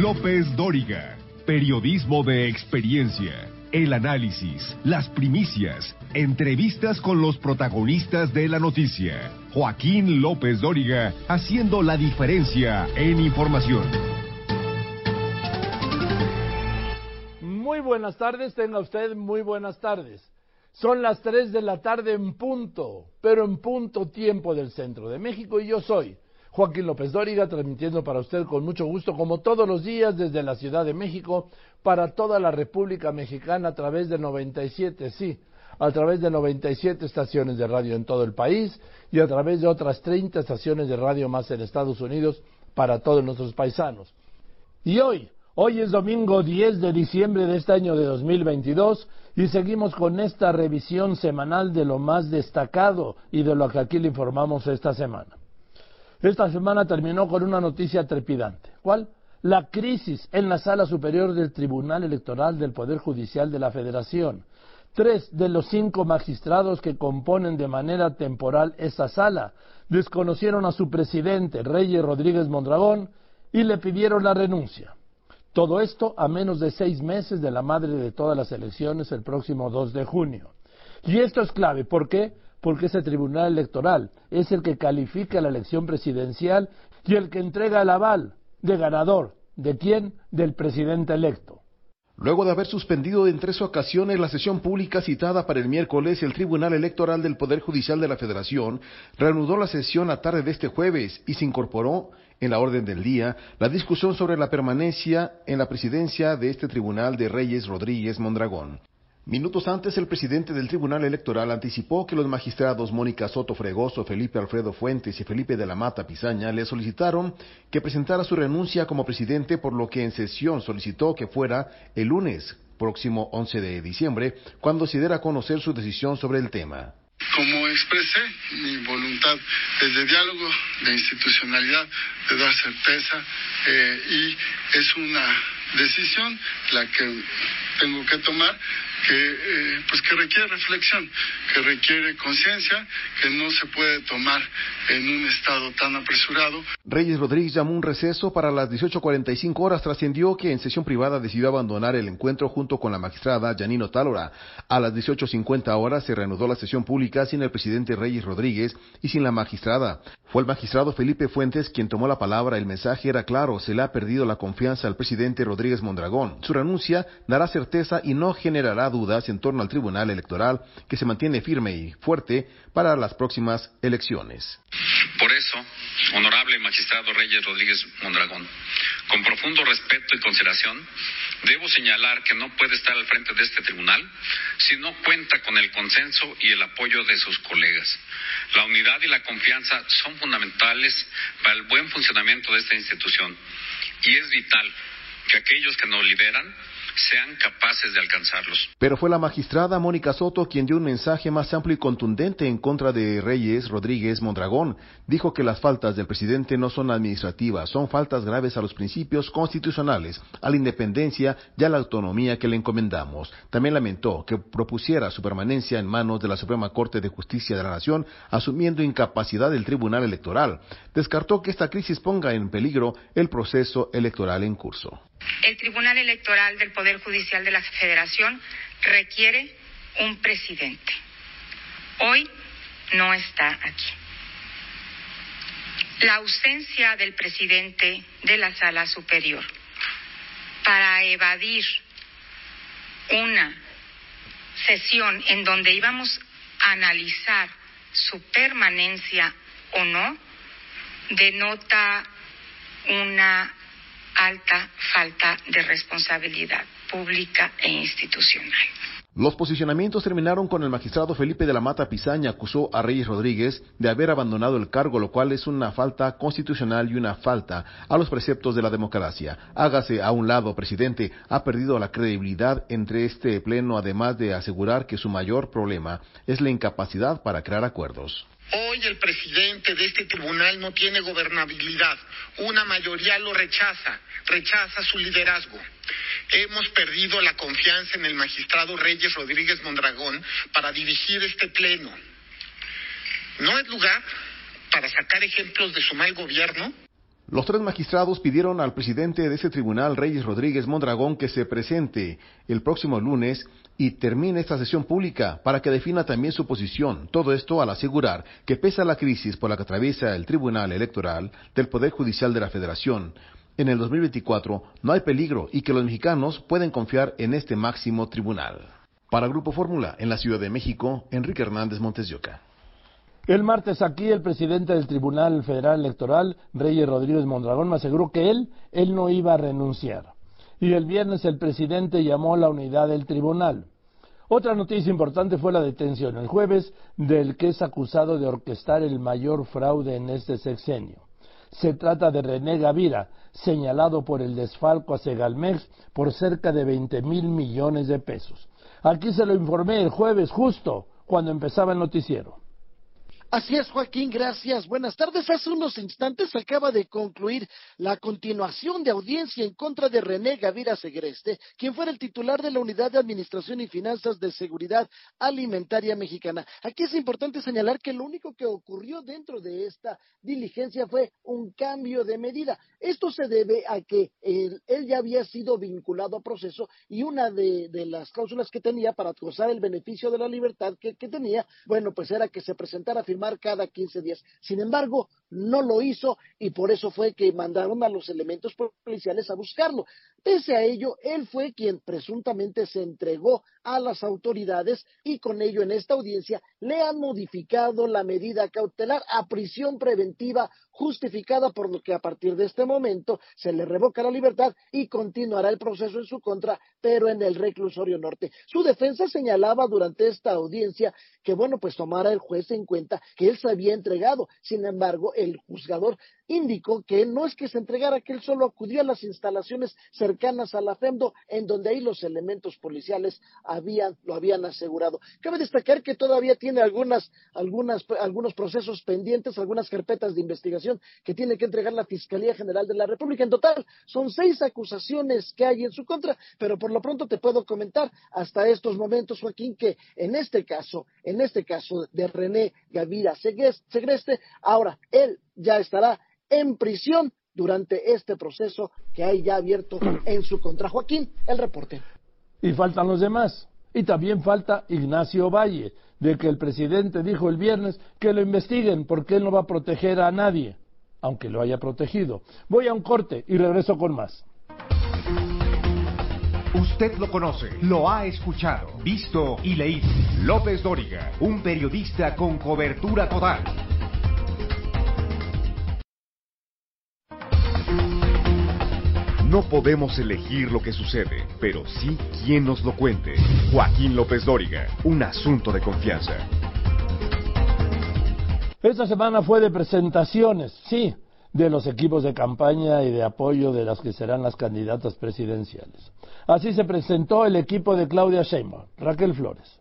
López Dóriga. Periodismo de experiencia. El análisis, las primicias, entrevistas con los protagonistas de la noticia. Joaquín López Dóriga haciendo la diferencia en información. Muy buenas tardes, tenga usted muy buenas tardes. Son las 3 de la tarde en punto, pero en punto tiempo del centro de México y yo soy Joaquín López Dóriga, transmitiendo para usted con mucho gusto, como todos los días, desde la Ciudad de México, para toda la República Mexicana a través de 97, sí, a través de 97 estaciones de radio en todo el país y a través de otras 30 estaciones de radio más en Estados Unidos para todos nuestros paisanos. Y hoy, hoy es domingo 10 de diciembre de este año de 2022 y seguimos con esta revisión semanal de lo más destacado y de lo que aquí le informamos esta semana. Esta semana terminó con una noticia trepidante. ¿Cuál? La crisis en la sala superior del Tribunal Electoral del Poder Judicial de la Federación. Tres de los cinco magistrados que componen de manera temporal esa sala desconocieron a su presidente, Reyes Rodríguez Mondragón, y le pidieron la renuncia. Todo esto a menos de seis meses de la madre de todas las elecciones el próximo 2 de junio. Y esto es clave. ¿Por qué? Porque ese tribunal electoral es el que califica la elección presidencial y el que entrega el aval de ganador. ¿De quién? Del presidente electo. Luego de haber suspendido en tres ocasiones la sesión pública citada para el miércoles, el Tribunal Electoral del Poder Judicial de la Federación reanudó la sesión la tarde de este jueves y se incorporó en la orden del día la discusión sobre la permanencia en la presidencia de este tribunal de Reyes Rodríguez Mondragón. Minutos antes, el presidente del Tribunal Electoral anticipó que los magistrados Mónica Soto Fregoso, Felipe Alfredo Fuentes y Felipe de la Mata Pizaña le solicitaron que presentara su renuncia como presidente, por lo que en sesión solicitó que fuera el lunes próximo 11 de diciembre, cuando se diera a conocer su decisión sobre el tema. Como expresé, mi voluntad es de diálogo, de institucionalidad, de dar certeza, eh, y es una decisión la que tengo que tomar que eh, pues que requiere reflexión, que requiere conciencia, que no se puede tomar en un estado tan apresurado. Reyes Rodríguez llamó un receso para las 18.45 horas. Trascendió que en sesión privada decidió abandonar el encuentro junto con la magistrada Janino Talora. A las 18.50 horas se reanudó la sesión pública sin el presidente Reyes Rodríguez y sin la magistrada. Fue el magistrado Felipe Fuentes quien tomó la palabra. El mensaje era claro, se le ha perdido la confianza al presidente Rodríguez Mondragón. Su renuncia dará certeza y no generará dudas en torno al Tribunal Electoral que se mantiene firme y fuerte para las próximas elecciones. Por eso, honorable magistrado Reyes Rodríguez Mondragón, con profundo respeto y consideración, debo señalar que no puede estar al frente de este tribunal si no cuenta con el consenso y el apoyo de sus colegas. La unidad y la confianza son fundamentales para el buen funcionamiento de esta institución y es vital que aquellos que nos lideran sean capaces de alcanzarlos. Pero fue la magistrada Mónica Soto quien dio un mensaje más amplio y contundente en contra de Reyes Rodríguez Mondragón. Dijo que las faltas del presidente no son administrativas, son faltas graves a los principios constitucionales, a la independencia y a la autonomía que le encomendamos. También lamentó que propusiera su permanencia en manos de la Suprema Corte de Justicia de la Nación, asumiendo incapacidad del Tribunal Electoral. Descartó que esta crisis ponga en peligro el proceso electoral en curso. El Tribunal Electoral del Poder Judicial de la Federación requiere un presidente. Hoy no está aquí. La ausencia del presidente de la Sala Superior para evadir una sesión en donde íbamos a analizar su permanencia o no denota una alta falta de responsabilidad pública e institucional. Los posicionamientos terminaron con el magistrado Felipe de la Mata Pizaña acusó a Reyes Rodríguez de haber abandonado el cargo, lo cual es una falta constitucional y una falta a los preceptos de la democracia. Hágase a un lado, presidente, ha perdido la credibilidad entre este pleno, además de asegurar que su mayor problema es la incapacidad para crear acuerdos. Hoy el presidente de este tribunal no tiene gobernabilidad. Una mayoría lo rechaza, rechaza su liderazgo. Hemos perdido la confianza en el magistrado Reyes Rodríguez Mondragón para dirigir este pleno. ¿No es lugar para sacar ejemplos de su mal gobierno? Los tres magistrados pidieron al presidente de ese tribunal, Reyes Rodríguez Mondragón, que se presente el próximo lunes y termine esta sesión pública para que defina también su posición. Todo esto al asegurar que pese a la crisis por la que atraviesa el Tribunal Electoral del Poder Judicial de la Federación, en el 2024 no hay peligro y que los mexicanos pueden confiar en este máximo tribunal. Para Grupo Fórmula, en la Ciudad de México, Enrique Hernández Montes de Oca. El martes aquí el presidente del Tribunal Federal Electoral, Reyes Rodríguez Mondragón, me aseguró que él, él no iba a renunciar. Y el viernes el presidente llamó a la unidad del tribunal. Otra noticia importante fue la detención el jueves del que es acusado de orquestar el mayor fraude en este sexenio. Se trata de René Gavira, señalado por el desfalco a Segalmex por cerca de 20 mil millones de pesos. Aquí se lo informé el jueves justo cuando empezaba el noticiero. Así es, Joaquín, gracias. Buenas tardes. Hace unos instantes acaba de concluir la continuación de audiencia en contra de René Gavira Segreste, quien fuera el titular de la Unidad de Administración y Finanzas de Seguridad Alimentaria Mexicana. Aquí es importante señalar que lo único que ocurrió dentro de esta diligencia fue un cambio de medida. Esto se debe a que él, ya había sido vinculado a proceso y una de, las cláusulas que tenía para gozar el beneficio de la libertad que, tenía, bueno, pues era que se presentara a cada 15 días. Sin embargo, no lo hizo y por eso fue que mandaron a los elementos policiales a buscarlo. Pese a ello, él fue quien presuntamente se entregó a las autoridades y con ello en esta audiencia le han modificado la medida cautelar a prisión preventiva justificada por lo que a partir de este momento se le revoca la libertad y continuará el proceso en su contra, pero en el reclusorio norte. Su defensa señalaba durante esta audiencia que, bueno, pues tomara el juez en cuenta que él se había entregado. Sin embargo, el juzgador indicó que no es que se entregara, que él solo acudió a las instalaciones cercanas a la FEMDO, en donde ahí los elementos policiales habían, lo habían asegurado. Cabe destacar que todavía tiene algunas, algunas, algunos procesos pendientes, algunas carpetas de investigación que tiene que entregar la Fiscalía General de la República. En total, son seis acusaciones que hay en su contra, pero por lo pronto te puedo comentar hasta estos momentos, Joaquín, que en este caso, en este caso de René Gavira Segreste, ahora él ya estará en prisión durante este proceso que hay ya abierto en su contra. Joaquín, el reporte. Y faltan los demás. Y también falta Ignacio Valle, de que el presidente dijo el viernes que lo investiguen porque él no va a proteger a nadie, aunque lo haya protegido. Voy a un corte y regreso con más. Usted lo conoce, lo ha escuchado, visto y leído. López Dóriga, un periodista con cobertura total. No podemos elegir lo que sucede, pero sí quién nos lo cuente. Joaquín López Dóriga, un asunto de confianza. Esta semana fue de presentaciones, sí, de los equipos de campaña y de apoyo de las que serán las candidatas presidenciales. Así se presentó el equipo de Claudia Sheinbaum, Raquel Flores.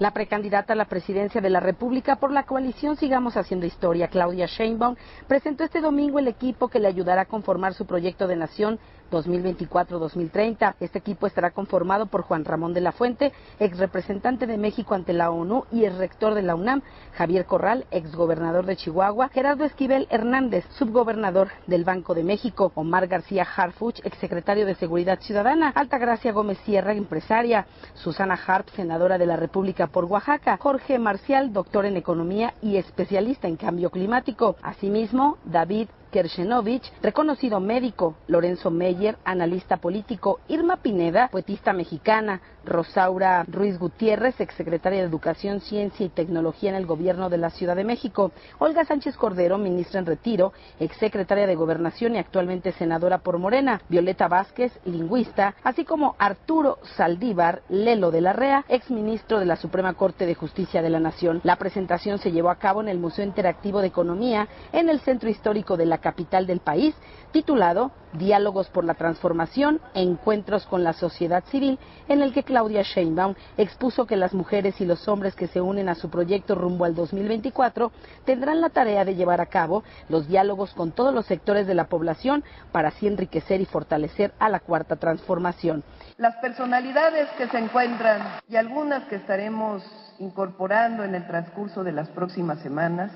La precandidata a la presidencia de la República por la coalición Sigamos Haciendo Historia, Claudia Sheinbaum, presentó este domingo el equipo que le ayudará a conformar su proyecto de nación 2024-2030. Este equipo estará conformado por Juan Ramón de la Fuente, ex representante de México ante la ONU y el rector de la UNAM, Javier Corral, ex gobernador de Chihuahua, Gerardo Esquivel Hernández, subgobernador del Banco de México, Omar García Harfuch, ex secretario de Seguridad Ciudadana, Altagracia Gómez Sierra, empresaria, Susana Harp, senadora de la República por Oaxaca, Jorge Marcial, doctor en economía y especialista en cambio climático. Asimismo, David Kershenovich, reconocido médico, Lorenzo Meyer, analista político, Irma Pineda, poetista mexicana, Rosaura Ruiz Gutiérrez, exsecretaria de Educación, Ciencia y Tecnología en el Gobierno de la Ciudad de México, Olga Sánchez Cordero, ministra en retiro, exsecretaria de Gobernación y actualmente senadora por Morena, Violeta Vázquez, lingüista, así como Arturo Saldívar Lelo de la Rea, exministro de la Suprema Corte de Justicia de la Nación. La presentación se llevó a cabo en el Museo Interactivo de Economía en el Centro Histórico de la capital del país, titulado Diálogos por la Transformación, Encuentros con la Sociedad Civil, en el que Claudia Sheinbaum expuso que las mujeres y los hombres que se unen a su proyecto rumbo al 2024 tendrán la tarea de llevar a cabo los diálogos con todos los sectores de la población para así enriquecer y fortalecer a la cuarta transformación. Las personalidades que se encuentran y algunas que estaremos incorporando en el transcurso de las próximas semanas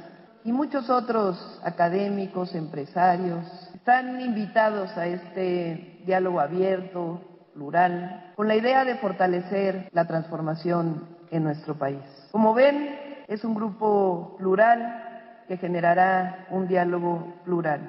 y muchos otros académicos, empresarios, Están invitados a este diálogo abierto, plural, con la idea de fortalecer la transformación en nuestro país. Como ven, es un grupo plural que generará un diálogo plural.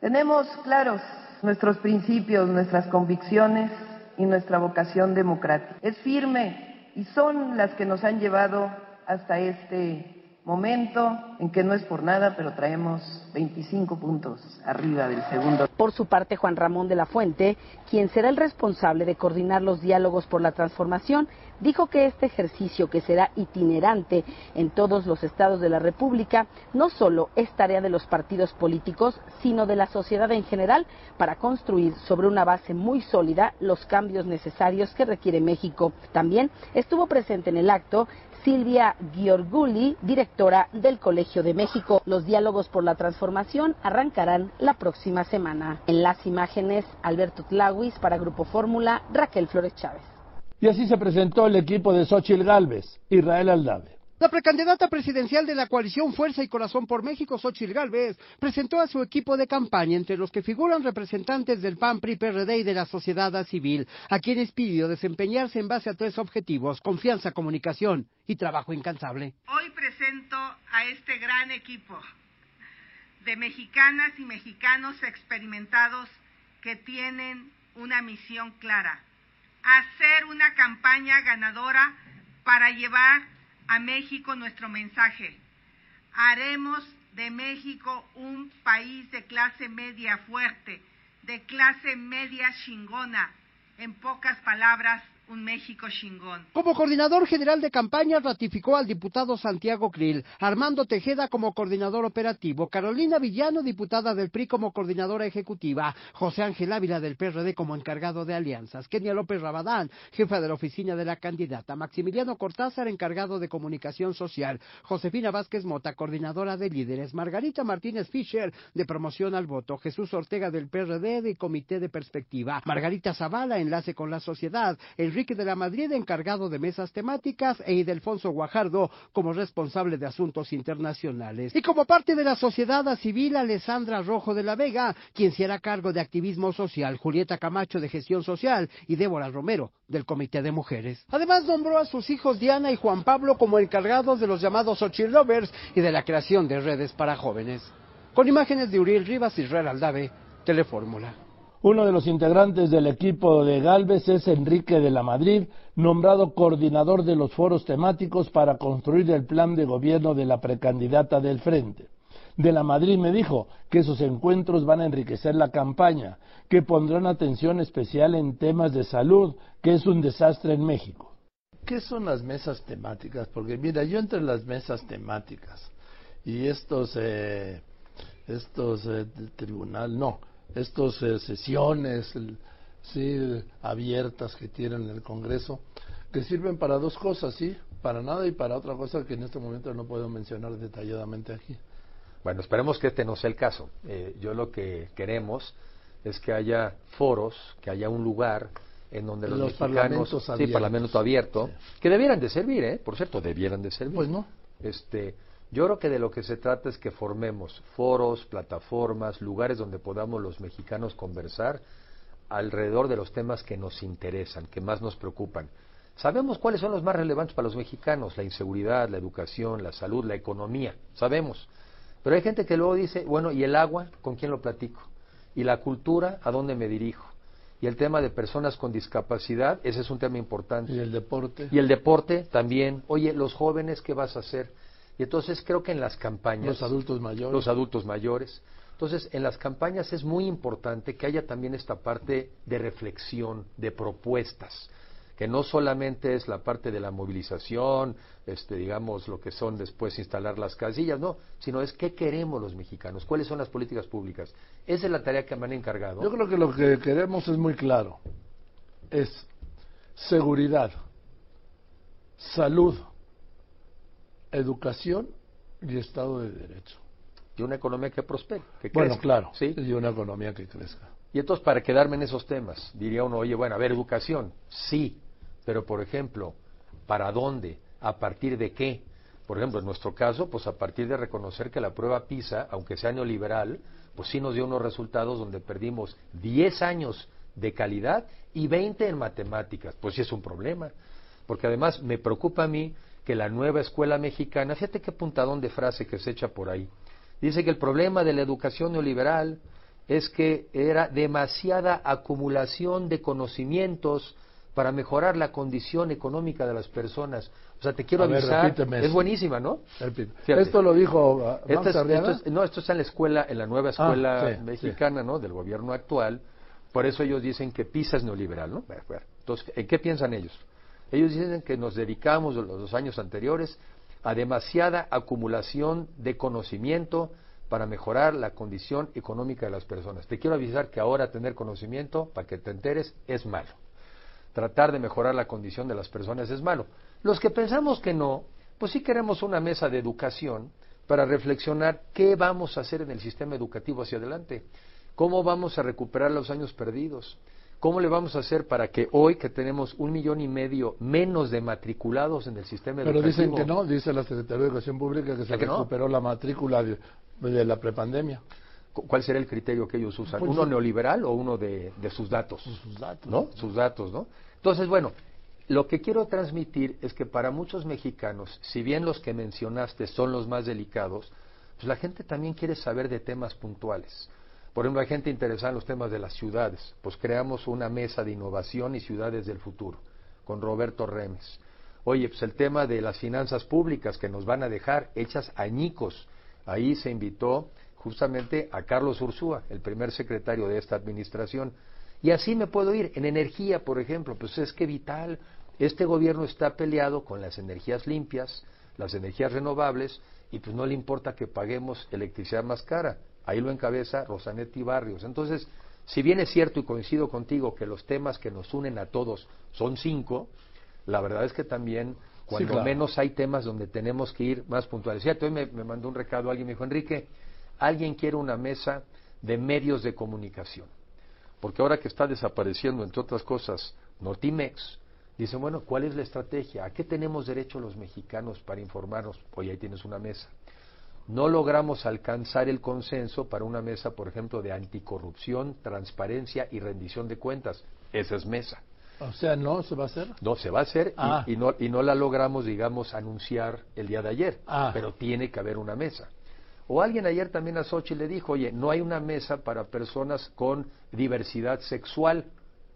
Tenemos claros nuestros principios, nuestras convicciones y nuestra vocación democrática. Es firme y son las que nos han llevado hasta este momento en que no es por nada, pero traemos 25 puntos arriba del segundo. Por su parte, Juan Ramón de la Fuente, quien será el responsable de coordinar los diálogos por la transformación, dijo que este ejercicio, que será itinerante en todos los estados de la República, no solo es tarea de los partidos políticos, sino de la sociedad en general para construir sobre una base muy sólida los cambios necesarios que requiere México. También estuvo presente en el acto Silvia Giorguli, directora del Colegio de México. Los diálogos por la transformación arrancarán la próxima semana. En las imágenes, Alberto Tlawis para Grupo Fórmula, Raquel Flores Chávez. Y así se presentó el equipo de Xochil Gálvez, Israel Aldave. La precandidata presidencial de la coalición Fuerza y Corazón por México, Xochitl Gálvez, presentó a su equipo de campaña, entre los que figuran representantes del PAN, PRI, PRD y de la sociedad civil, a quienes pidió desempeñarse en base a tres objetivos, confianza, comunicación y trabajo incansable. Hoy presento a este gran equipo de mexicanas y mexicanos experimentados que tienen una misión clara, hacer una campaña ganadora para llevar a México nuestro mensaje. Haremos de México un país de clase media fuerte, de clase media chingona. En pocas palabras, un México chingón. Como coordinador general de campaña ratificó al diputado Santiago Krill, Armando Tejeda como coordinador operativo, Carolina Villano, diputada del PRI como coordinadora ejecutiva, José Ángel Ávila del PRD como encargado de alianzas, Kenia López Rabadán, jefa de la oficina de la candidata, Maximiliano Cortázar, encargado de comunicación social, Josefina Vázquez Mota, coordinadora de líderes, Margarita Martínez Fischer, de promoción al voto, Jesús Ortega del PRD de comité de perspectiva, Margarita Zavala, enlace con la sociedad, el Enrique de la Madrid, encargado de mesas temáticas, e Idelfonso Guajardo como responsable de asuntos internacionales. Y como parte de la sociedad civil, Alessandra Rojo de la Vega, quien se hará cargo de activismo social, Julieta Camacho de gestión social y Débora Romero del Comité de Mujeres. Además, nombró a sus hijos Diana y Juan Pablo como encargados de los llamados Ochil Lovers y de la creación de redes para jóvenes. Con imágenes de Uriel Rivas y Real Aldave, Telefórmula. Uno de los integrantes del equipo de Galvez es Enrique de la Madrid, nombrado coordinador de los foros temáticos para construir el plan de gobierno de la precandidata del Frente. De la Madrid me dijo que esos encuentros van a enriquecer la campaña, que pondrán atención especial en temas de salud, que es un desastre en México. ¿Qué son las mesas temáticas? Porque mira, yo entre las mesas temáticas y estos, eh, estos eh, tribunal, no, estas eh, sesiones sí, abiertas que tienen en el Congreso, que sirven para dos cosas, sí, para nada y para otra cosa que en este momento no puedo mencionar detalladamente aquí. Bueno, esperemos que este no sea el caso. Eh, yo lo que queremos es que haya foros, que haya un lugar en donde los, mexicanos, parlamentos sí, parlamento abierto, que debieran de servir, ¿eh? Por cierto, debieran de servir. Pues no. Este, yo creo que de lo que se trata es que formemos foros, plataformas, lugares donde podamos los mexicanos conversar alrededor de los temas que nos interesan, que más nos preocupan. Sabemos cuáles son los más relevantes para los mexicanos, la inseguridad, la educación, la salud, la economía, sabemos. Pero hay gente que luego dice, bueno, ¿y el agua? ¿Con quién lo platico? ¿Y la cultura? ¿A dónde me dirijo? Y el tema de personas con discapacidad, ese es un tema importante. ¿Y el deporte? Y el deporte también. Oye, los jóvenes, ¿qué vas a hacer? Y entonces creo que en las campañas... Los adultos mayores. Los adultos mayores. Entonces, en las campañas es muy importante que haya también esta parte de reflexión, de propuestas, que no solamente es la parte de la movilización, este, digamos, lo que son después instalar las casillas, no, sino es qué queremos los mexicanos, cuáles son las políticas públicas. Esa es la tarea que me han encargado. Yo creo que lo que queremos es muy claro. Es seguridad, salud, educación y Estado de Derecho. Y una economía que prospere, que Bueno, crezca. claro. ¿sí? Y una economía que crezca. Y entonces, para quedarme en esos temas, diría uno, oye, bueno, a ver, educación, sí, pero por ejemplo, ¿para dónde? ¿A partir de qué? Por ejemplo, en nuestro caso, pues a partir de reconocer que la prueba PISA, aunque sea neoliberal, pues sí nos dio unos resultados donde perdimos 10 años de calidad y 20 en matemáticas. Pues sí es un problema. Porque además me preocupa a mí que la nueva escuela mexicana, fíjate qué puntadón de frase que se echa por ahí, dice que el problema de la educación neoliberal es que era demasiada acumulación de conocimientos para mejorar la condición económica de las personas. O sea, te quiero A avisar, es buenísima, ¿no? Esto lo dijo uh, Esto es- esto es- no, esto está en la escuela, en la nueva Ah, escuela sí, mexicana, ¿no? Del gobierno actual. Por eso ellos dicen que PISA es neoliberal, ¿no? Entonces, ¿en qué piensan ellos? Ellos dicen que nos dedicamos los dos años anteriores a demasiada acumulación de conocimiento para mejorar la condición económica de las personas. Te quiero avisar que ahora tener conocimiento, para que te enteres, es malo tratar de mejorar la condición de las personas es malo. Los que pensamos que no, pues sí queremos una mesa de educación para reflexionar qué vamos a hacer en el sistema educativo hacia adelante, cómo vamos a recuperar los años perdidos, cómo le vamos a hacer para que hoy que tenemos un millón y medio menos de matriculados en el sistema Pero educativo. dicen que no, dice la Secretaría de Educación Pública que se recuperó la matrícula de, de la prepandemia. cu- ¿Cuál será el criterio que ellos usan? Pues ¿Uno sí. neoliberal o uno de, de sus datos? Sus datos. ¿no? Sus datos, ¿no? Entonces, bueno, lo que quiero transmitir es que para muchos mexicanos, si bien los que mencionaste son los más delicados, pues la gente también quiere saber de temas puntuales. Por ejemplo, hay gente interesada en los temas de las ciudades. Pues creamos una mesa de innovación y ciudades del futuro con Roberto Remes. Oye, pues el tema de las finanzas públicas que nos van a dejar hechas añicos. Ahí se invitó justamente a Carlos Ursúa, el primer secretario de esta administración. Y así me puedo ir. En energía, por ejemplo, pues es que vital. Este gobierno está peleado con las energías limpias, las energías renovables, y pues no le importa que paguemos electricidad más cara. Ahí lo encabeza Rosanetti Barrios. Entonces, si bien es cierto y coincido contigo que los temas que nos unen a todos son cinco, la verdad es que también, cuando claro. menos hay temas donde tenemos que ir más puntuales. Fíjate, hoy me, me mandó un recado alguien, me dijo, Enrique, alguien quiere una mesa de medios de comunicación. Porque ahora que está desapareciendo, entre otras cosas, Notimex, dicen, bueno, ¿cuál es la estrategia? ¿A qué tenemos derecho los mexicanos para informarnos? Oye, ahí tienes una mesa. No logramos alcanzar el consenso para una mesa, por ejemplo, de anticorrupción, transparencia y rendición de cuentas. Esa es mesa. O sea, ¿no se va a hacer? No, se va a hacer y- Ah. y, no, y no la logramos, digamos, anunciar el día de ayer. Ah. Pero tiene que haber una mesa. O alguien ayer también a Sochi le dijo, oye, no hay una mesa para personas con diversidad sexual.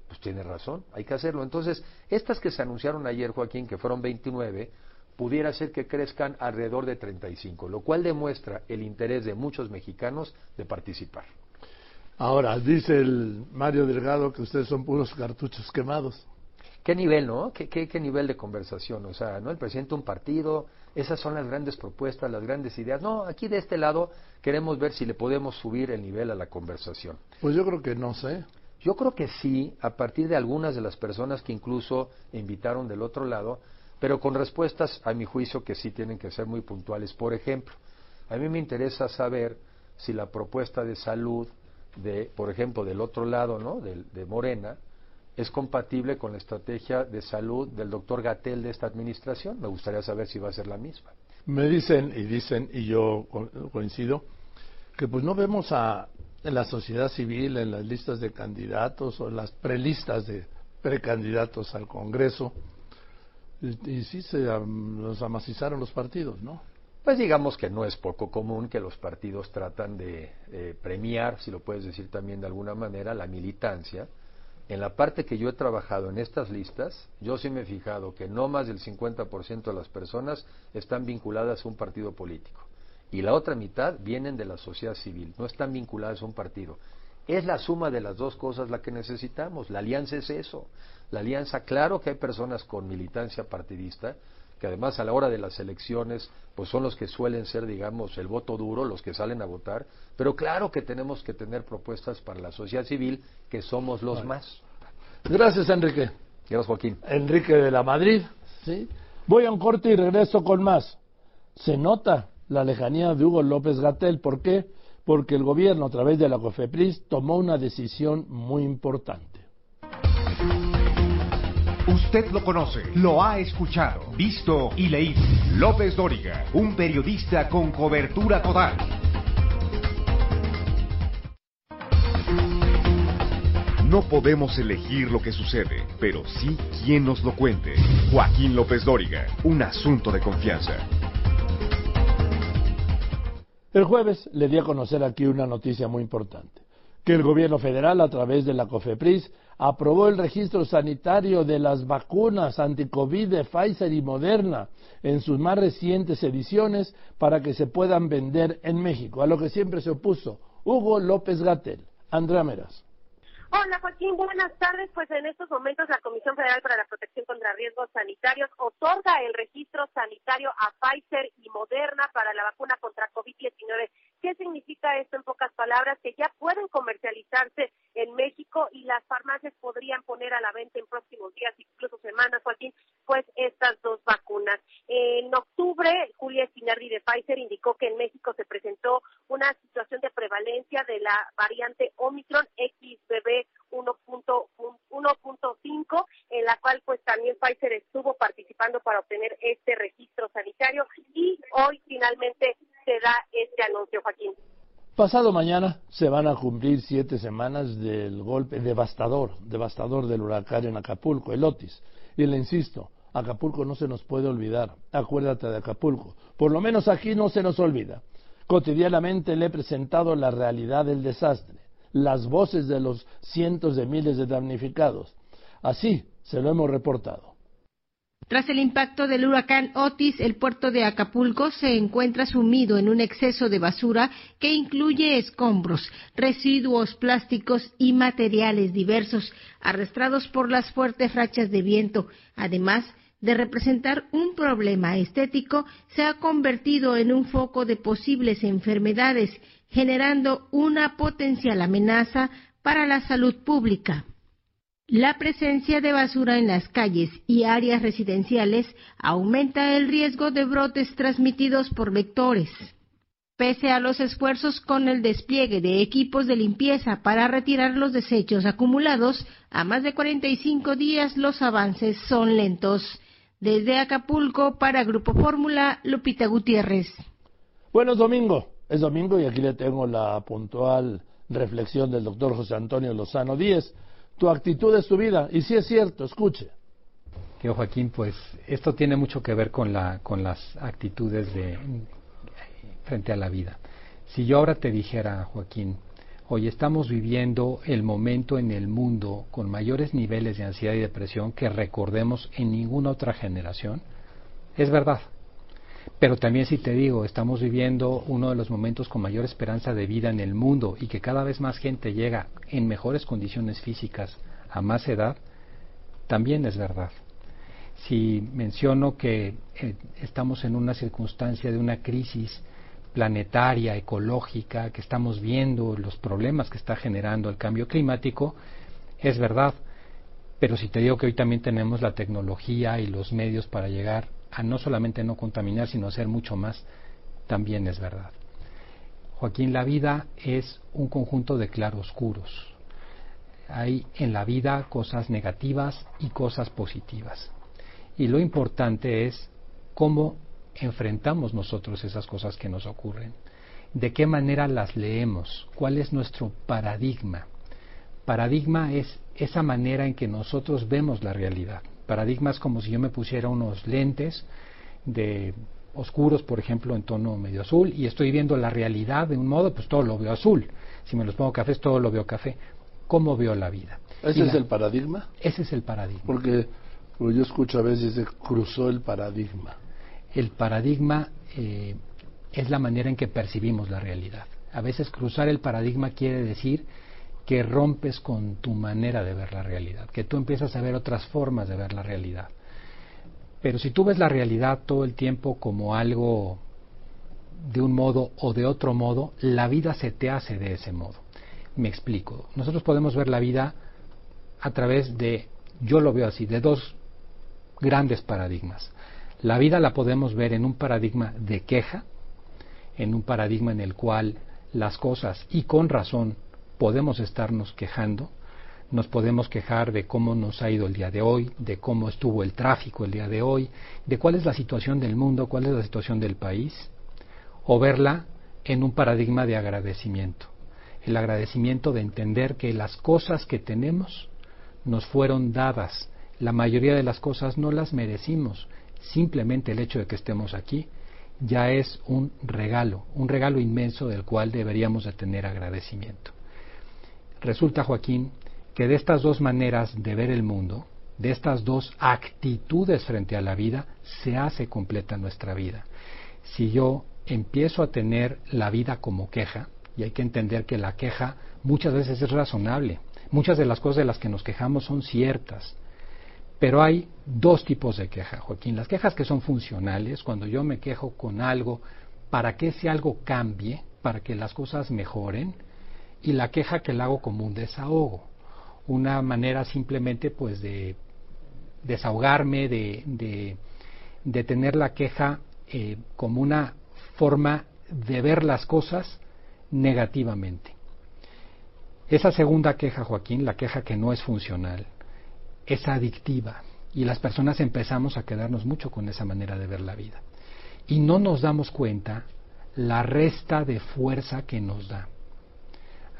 Pues tiene razón, hay que hacerlo. Entonces, estas que se anunciaron ayer, Joaquín, que fueron 29, pudiera ser que crezcan alrededor de 35, lo cual demuestra el interés de muchos mexicanos de participar. Ahora, dice el Mario Delgado que ustedes son puros cartuchos quemados. ¿Qué nivel, no? ¿Qué, qué, qué nivel de conversación? O sea, ¿no? El presidente de un partido, esas son las grandes propuestas, las grandes ideas. No, aquí de este lado queremos ver si le podemos subir el nivel a la conversación. Pues yo creo que no sé. Yo creo que sí, a partir de algunas de las personas que incluso invitaron del otro lado, pero con respuestas, a mi juicio, que sí tienen que ser muy puntuales. Por ejemplo, a mí me interesa saber si la propuesta de salud, de, por ejemplo, del otro lado, ¿no? De, de Morena, es compatible con la estrategia de salud del doctor Gatel de esta administración. Me gustaría saber si va a ser la misma. Me dicen y dicen, y yo co- coincido, que pues no vemos a en la sociedad civil, en las listas de candidatos o en las prelistas de precandidatos al Congreso, y, y sí se los amacizaron los partidos, ¿no? Pues digamos que no es poco común que los partidos tratan de eh, premiar, si lo puedes decir también de alguna manera, la militancia. En la parte que yo he trabajado en estas listas, yo sí me he fijado que no más del 50% de las personas están vinculadas a un partido político. Y la otra mitad vienen de la sociedad civil, no están vinculadas a un partido. Es la suma de las dos cosas la que necesitamos. La alianza es eso. La alianza, claro que hay personas con militancia partidista, que además a la hora de las elecciones pues son los que suelen ser digamos el voto duro los que salen a votar pero claro que tenemos que tener propuestas para la sociedad civil que somos los más Gracias, Enrique. gracias Joaquín Enrique de la Madrid, ¿sí? Voy a un corte y regreso con más. Se nota la lejanía de Hugo López Gatel. ¿Por qué? Porque el gobierno, a través de la COFEPRIS, tomó una decisión muy importante. Usted lo conoce, lo ha escuchado, visto y leído. López Dóriga, un periodista con cobertura total. No podemos elegir lo que sucede, pero sí quién nos lo cuente. Joaquín López Dóriga, un asunto de confianza. El jueves le di a conocer aquí una noticia muy importante, que el gobierno federal a través de la COFEPRIS aprobó el registro sanitario de las vacunas anticovid de Pfizer y Moderna en sus más recientes ediciones para que se puedan vender en México, a lo que siempre se opuso Hugo López Gatel. Andrea Meras. Hola Joaquín, buenas tardes. Pues en estos momentos la Comisión Federal para la Protección contra Riesgos Sanitarios otorga el registro sanitario a Pfizer y Moderna para la vacuna contra COVID-19. ¿Qué significa esto en pocas palabras? Que ya pueden comercializarse en México y las farmacias podrían poner a la venta en próximos días, incluso semanas, Joaquín, pues estas dos vacunas. En octubre, Julia Espinardi de Pfizer indicó que en México se presentó una situación de prevalencia de la variante Omicron XBB 1.5, en la cual pues también Pfizer estuvo participando para obtener este registro sanitario y hoy finalmente se da este anuncio, Joaquín. Pasado mañana se van a cumplir siete semanas del golpe devastador, devastador del huracán en Acapulco, el Otis. Y le insisto, Acapulco no se nos puede olvidar. Acuérdate de Acapulco. Por lo menos aquí no se nos olvida. Cotidianamente le he presentado la realidad del desastre, las voces de los cientos de miles de damnificados. Así se lo hemos reportado. Tras el impacto del huracán Otis, el puerto de Acapulco se encuentra sumido en un exceso de basura que incluye escombros, residuos plásticos y materiales diversos arrastrados por las fuertes rachas de viento. Además, de representar un problema estético, se ha convertido en un foco de posibles enfermedades, generando una potencial amenaza para la salud pública. La presencia de basura en las calles y áreas residenciales aumenta el riesgo de brotes transmitidos por vectores. Pese a los esfuerzos con el despliegue de equipos de limpieza para retirar los desechos acumulados, a más de 45 días los avances son lentos. Desde Acapulco para Grupo Fórmula, Lupita Gutiérrez. Bueno, es domingo, es domingo y aquí le tengo la puntual reflexión del doctor José Antonio Lozano Díez tu actitud es tu vida. Y si es cierto, escuche. Yo, Joaquín, pues esto tiene mucho que ver con, la, con las actitudes de, frente a la vida. Si yo ahora te dijera, Joaquín, hoy estamos viviendo el momento en el mundo con mayores niveles de ansiedad y depresión que recordemos en ninguna otra generación, es verdad. Pero también si te digo, estamos viviendo uno de los momentos con mayor esperanza de vida en el mundo y que cada vez más gente llega en mejores condiciones físicas a más edad, también es verdad. Si menciono que eh, estamos en una circunstancia de una crisis planetaria, ecológica, que estamos viendo los problemas que está generando el cambio climático, es verdad. Pero si te digo que hoy también tenemos la tecnología y los medios para llegar a no solamente no contaminar, sino hacer mucho más, también es verdad. Joaquín, la vida es un conjunto de claroscuros. Hay en la vida cosas negativas y cosas positivas. Y lo importante es cómo enfrentamos nosotros esas cosas que nos ocurren. De qué manera las leemos. ¿Cuál es nuestro paradigma? Paradigma es esa manera en que nosotros vemos la realidad paradigmas como si yo me pusiera unos lentes de oscuros, por ejemplo, en tono medio azul, y estoy viendo la realidad de un modo, pues todo lo veo azul. Si me los pongo cafés, todo lo veo café. ¿Cómo veo la vida? ¿Ese es el paradigma? Ese es el paradigma. Porque, yo escucho a veces se cruzó el paradigma. El paradigma eh, es la manera en que percibimos la realidad. A veces cruzar el paradigma quiere decir que rompes con tu manera de ver la realidad, que tú empiezas a ver otras formas de ver la realidad. Pero si tú ves la realidad todo el tiempo como algo de un modo o de otro modo, la vida se te hace de ese modo. Me explico. Nosotros podemos ver la vida a través de, yo lo veo así, de dos grandes paradigmas. La vida la podemos ver en un paradigma de queja, en un paradigma en el cual las cosas, y con razón, podemos estarnos quejando nos podemos quejar de cómo nos ha ido el día de hoy, de cómo estuvo el tráfico el día de hoy, de cuál es la situación del mundo, cuál es la situación del país, o verla en un paradigma de agradecimiento. El agradecimiento de entender que las cosas que tenemos nos fueron dadas. La mayoría de las cosas no las merecimos. Simplemente el hecho de que estemos aquí ya es un regalo, un regalo inmenso del cual deberíamos de tener agradecimiento. Resulta, Joaquín, que de estas dos maneras de ver el mundo, de estas dos actitudes frente a la vida, se hace completa nuestra vida. Si yo empiezo a tener la vida como queja, y hay que entender que la queja muchas veces es razonable, muchas de las cosas de las que nos quejamos son ciertas, pero hay dos tipos de queja, Joaquín. Las quejas que son funcionales, cuando yo me quejo con algo para que ese algo cambie, para que las cosas mejoren, y la queja que la hago como un desahogo, una manera simplemente pues de desahogarme, de, de, tener la queja eh, como una forma de ver las cosas negativamente. Esa segunda queja, Joaquín, la queja que no es funcional, es adictiva y las personas empezamos a quedarnos mucho con esa manera de ver la vida. Y no nos damos cuenta la resta de fuerza que nos da.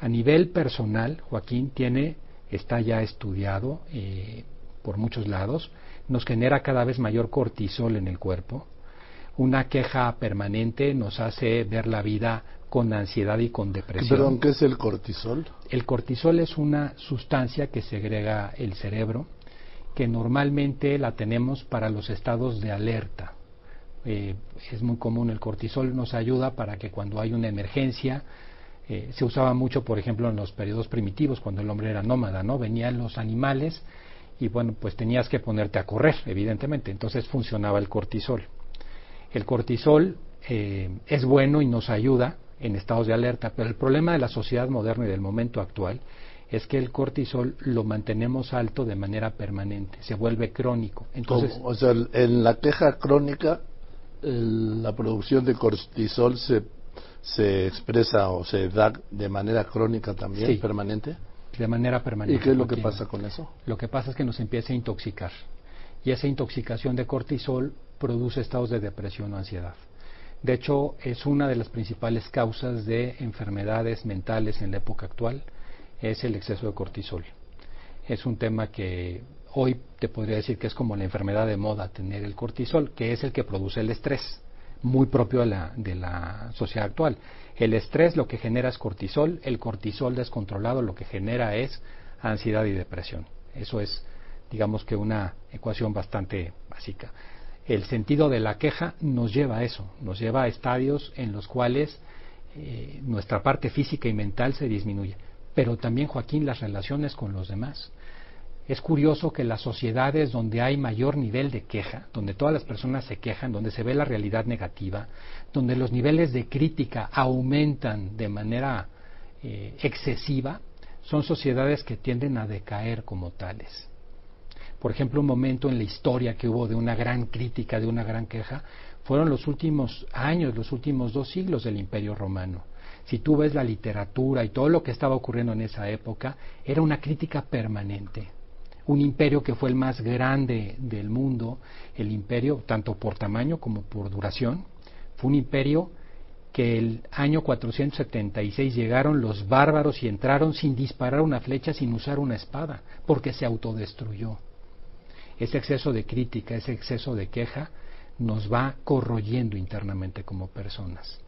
A nivel personal, Joaquín tiene, está ya estudiado eh, por muchos lados, nos genera cada vez mayor cortisol en el cuerpo. Una queja permanente nos hace ver la vida con ansiedad y con depresión. Perdón, ¿qué es el cortisol? El cortisol es una sustancia que segrega el cerebro que normalmente la tenemos para los estados de alerta. Eh, es muy común el cortisol, nos ayuda para que cuando hay una emergencia, eh, se usaba mucho, por ejemplo, en los periodos primitivos, cuando el hombre era nómada, ¿no? Venían los animales y bueno, pues tenías que ponerte a correr, evidentemente, entonces funcionaba el cortisol. El cortisol eh, es bueno y nos ayuda en estados de alerta, pero el problema de la sociedad moderna y del momento actual es que el cortisol lo mantenemos alto de manera permanente, se vuelve crónico. Entonces, O sea, en la queja crónica la producción de cortisol se, se expresa o se da de manera crónica también, permanente. De manera permanente. ¿Y qué es lo que pasa con eso? Lo que pasa es que nos empieza a intoxicar. Y esa intoxicación de cortisol produce estados de depresión o ansiedad. De hecho, es una de las principales causas de enfermedades mentales en la época actual es el exceso de cortisol. Es un tema que hoy te podría decir que es como la enfermedad de moda tener el cortisol, que es el que produce el estrés, muy propio de la, de la sociedad actual. El estrés lo que genera es cortisol, el cortisol descontrolado lo que genera es ansiedad y depresión. Eso es, digamos que una ecuación bastante básica. El sentido de la queja nos lleva a eso, nos lleva a estadios en los cuales eh, nuestra parte física y mental se disminuye pero también, Joaquín, las relaciones con los demás. Es curioso que las sociedades donde hay mayor nivel de queja, donde todas las personas se quejan, donde se ve la realidad negativa, donde los niveles de crítica aumentan de manera eh, excesiva, son sociedades que tienden a decaer como tales. Por ejemplo, un momento en la historia que hubo de una gran crítica, de una gran queja, fueron los últimos años, los últimos dos siglos del Imperio Romano si tú ves la literatura y todo lo que estaba ocurriendo en esa época, era una crítica permanente. Un imperio que fue el más grande del mundo, el imperio tanto por tamaño como por duración, fue un imperio que el año 476 llegaron los bárbaros y entraron sin disparar una flecha, sin usar una espada, porque se autodestruyó. Ese exceso de crítica, ese exceso de queja, nos va corroyendo internamente como personas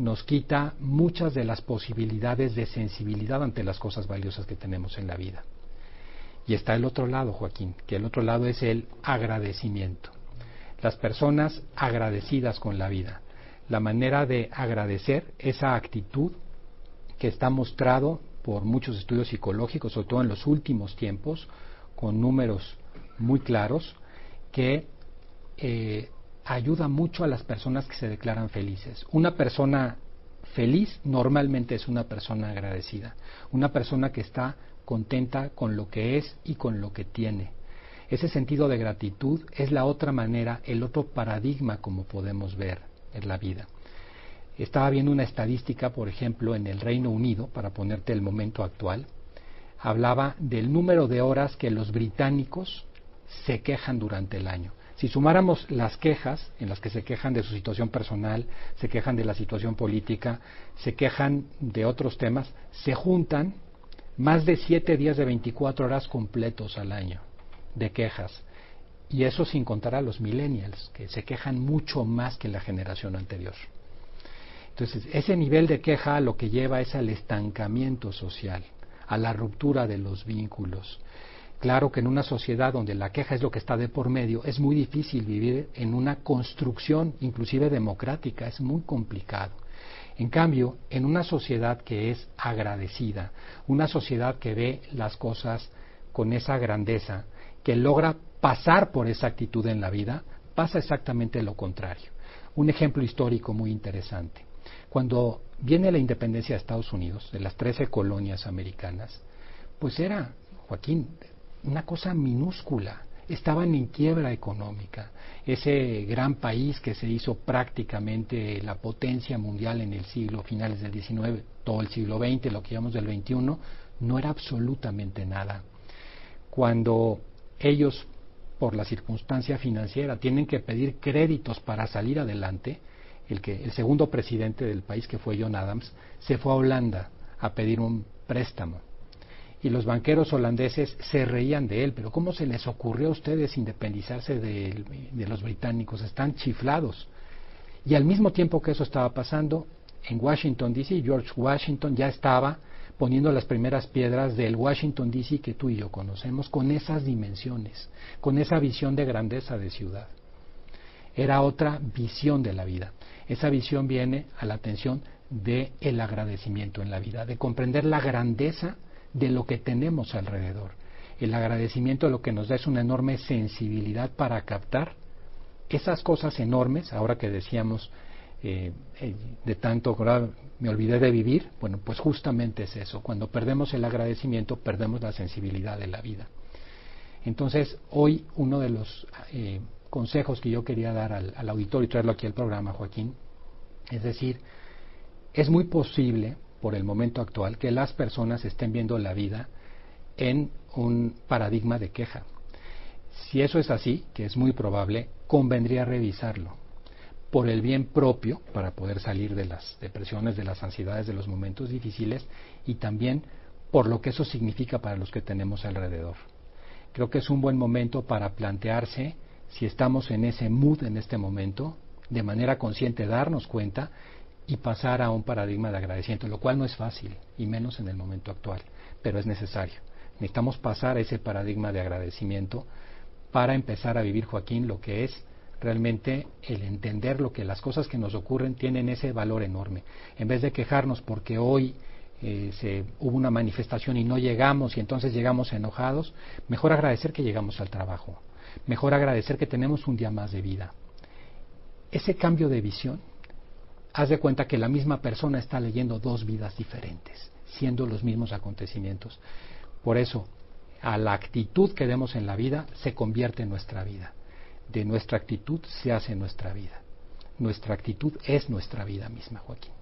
nos quita muchas de las posibilidades de sensibilidad ante las cosas valiosas que tenemos en la vida. Y está el otro lado, Joaquín, que el otro lado es el agradecimiento. Las personas agradecidas con la vida. La manera de agradecer esa actitud que está mostrado por muchos estudios psicológicos, sobre todo en los últimos tiempos, con números muy claros, que eh, ayuda mucho a las personas que se declaran felices. Una persona feliz normalmente es una persona agradecida, una persona que está contenta con lo que es y con lo que tiene. Ese sentido de gratitud es la otra manera, el otro paradigma como podemos ver en la vida. Estaba viendo una estadística, por ejemplo, en el Reino Unido, para ponerte el momento actual. hablaba del número de horas que los británicos se quejan durante el año. Si sumáramos las quejas en las que se quejan de su situación personal, se quejan de la situación política, se quejan de otros temas, se juntan más de siete días de 24 horas completos al año de quejas. Y eso sin contar a los millennials, que se quejan mucho más que la generación anterior. Entonces, ese nivel de queja lo que lleva es al estancamiento social, a la ruptura de los vínculos, Claro que en una sociedad donde la queja es lo que está de por medio, es muy difícil vivir en una construcción, inclusive democrática, es muy complicado. En cambio, en una sociedad que es agradecida, una sociedad que ve las cosas con esa grandeza, que logra pasar por esa actitud en la vida, pasa exactamente lo contrario. Un ejemplo histórico muy interesante. Cuando viene la independencia de Estados Unidos, de las trece colonias americanas, pues era, Joaquín, una cosa minúscula. Estaban en quiebra económica. Ese gran país que se hizo prácticamente la potencia mundial en el siglo finales del XIX, todo el siglo XX, lo que llamamos del XXI, no era absolutamente nada. Cuando ellos, por la circunstancia financiera, tienen que pedir créditos para salir adelante, el, que, el segundo presidente del país, que fue John Adams, se fue a Holanda a pedir un préstamo y los banqueros holandeses se reían de él, pero ¿cómo se les ocurrió a ustedes independizarse de, los británicos? Están chiflados. Y al mismo tiempo que eso estaba pasando, en Washington, D.C., George Washington ya estaba poniendo las primeras piedras del Washington, D.C. que tú y yo conocemos, con esas dimensiones, con esa visión de grandeza de ciudad. Era otra visión de la vida. Esa visión viene a la atención del el agradecimiento en la vida, de comprender la grandeza de lo que tenemos alrededor. El agradecimiento lo que nos da es una enorme sensibilidad para captar esas cosas enormes, ahora que decíamos eh, eh, de tanto me olvidé de vivir, bueno, pues justamente es eso, cuando perdemos el agradecimiento perdemos la sensibilidad de la vida. Entonces, hoy uno de los eh, consejos que yo quería dar al, al auditorio y traerlo aquí al programa, Joaquín, es decir, es muy posible por el momento actual que las personas estén viendo la vida en un paradigma de queja. Si eso es así, que es muy probable, convendría revisarlo por el bien propio para poder salir de las depresiones, de las ansiedades, de los momentos difíciles y también por lo que eso significa para los que tenemos alrededor. Creo que es un buen momento para plantearse si estamos en ese mood en este momento, de manera consciente darnos cuenta y pasar a un paradigma de agradecimiento, lo cual no es fácil, y menos en el momento actual, pero es necesario. Necesitamos pasar a ese paradigma de agradecimiento para empezar a vivir, Joaquín, lo que es realmente el entender lo que las cosas que nos ocurren tienen ese valor enorme. En vez de quejarnos porque hoy eh, se, hubo una manifestación y no llegamos y entonces llegamos enojados, mejor agradecer que llegamos al trabajo, mejor agradecer que tenemos un día más de vida. Ese cambio de visión haz de cuenta que la misma persona está leyendo dos vidas diferentes, siendo los mismos acontecimientos. Por eso, a la actitud que demos en la vida se convierte en nuestra vida. De nuestra actitud se hace nuestra vida. Nuestra actitud es nuestra vida misma, Joaquín.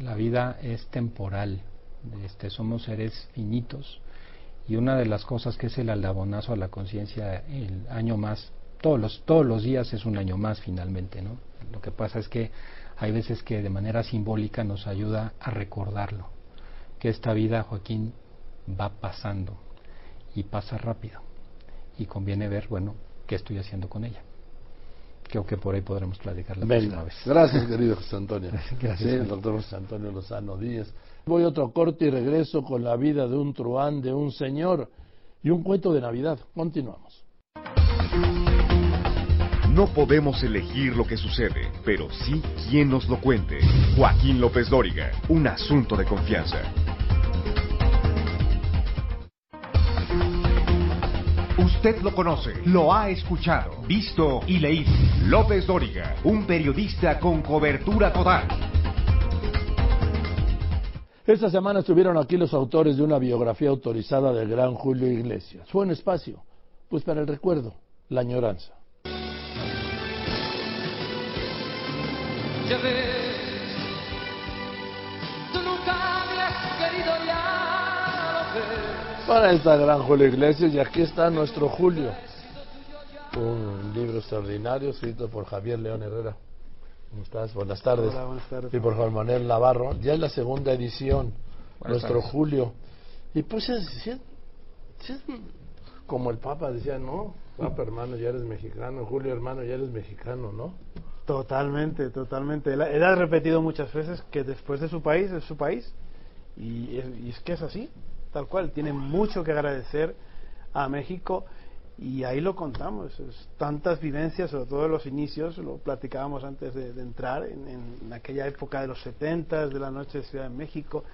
La vida es temporal. Este, somos seres finitos. Y una de las cosas que es el aldabonazo a la conciencia, el año más, todos los, todos los días es un año más finalmente, ¿no? Lo que pasa es que hay veces que de manera simbólica nos ayuda a recordarlo, que esta vida, Joaquín, va pasando y pasa rápido y conviene ver, bueno, qué estoy haciendo con ella. Creo que por ahí podremos platicar la próxima vez. Gracias, querido José Antonio. Gracias. Sí, doctor José Antonio Lozano Díaz. Voy a otro corte y regreso con la vida de un truán, de un señor y un cuento de Navidad. Continuamos. No podemos elegir lo que sucede, pero sí quién nos lo cuente. Joaquín López Dóriga, un asunto de confianza. Usted lo conoce, lo ha escuchado, visto y leído. López Dóriga, un periodista con cobertura total. Esta semana estuvieron aquí los autores de una biografía autorizada del gran Julio Iglesias. Fue un espacio, pues para el recuerdo, la añoranza. Ya ves, tú nunca me has querido ya lo ves. Para esta gran Julio Iglesias y aquí está nuestro Julio. Un libro extraordinario escrito por Javier León Herrera. ¿Cómo estás? Buenas tardes. Hola, buenas tardes. Y por Juan Manuel Navarro. Ya es la segunda edición. Buenas nuestro tardes. Julio. Y pues es, es como el Papa decía, no, Papa hermano, ya eres mexicano. Julio hermano, ya eres mexicano, ¿no? Totalmente, totalmente. Él, él ha repetido muchas veces que después de su país es su país. Y es, y es que es así, tal cual. Tiene mucho que agradecer a México y ahí lo contamos. Es tantas vivencias, sobre todo en los inicios, lo platicábamos antes de, de entrar, en, en aquella época de los 70, de la noche de Ciudad de México,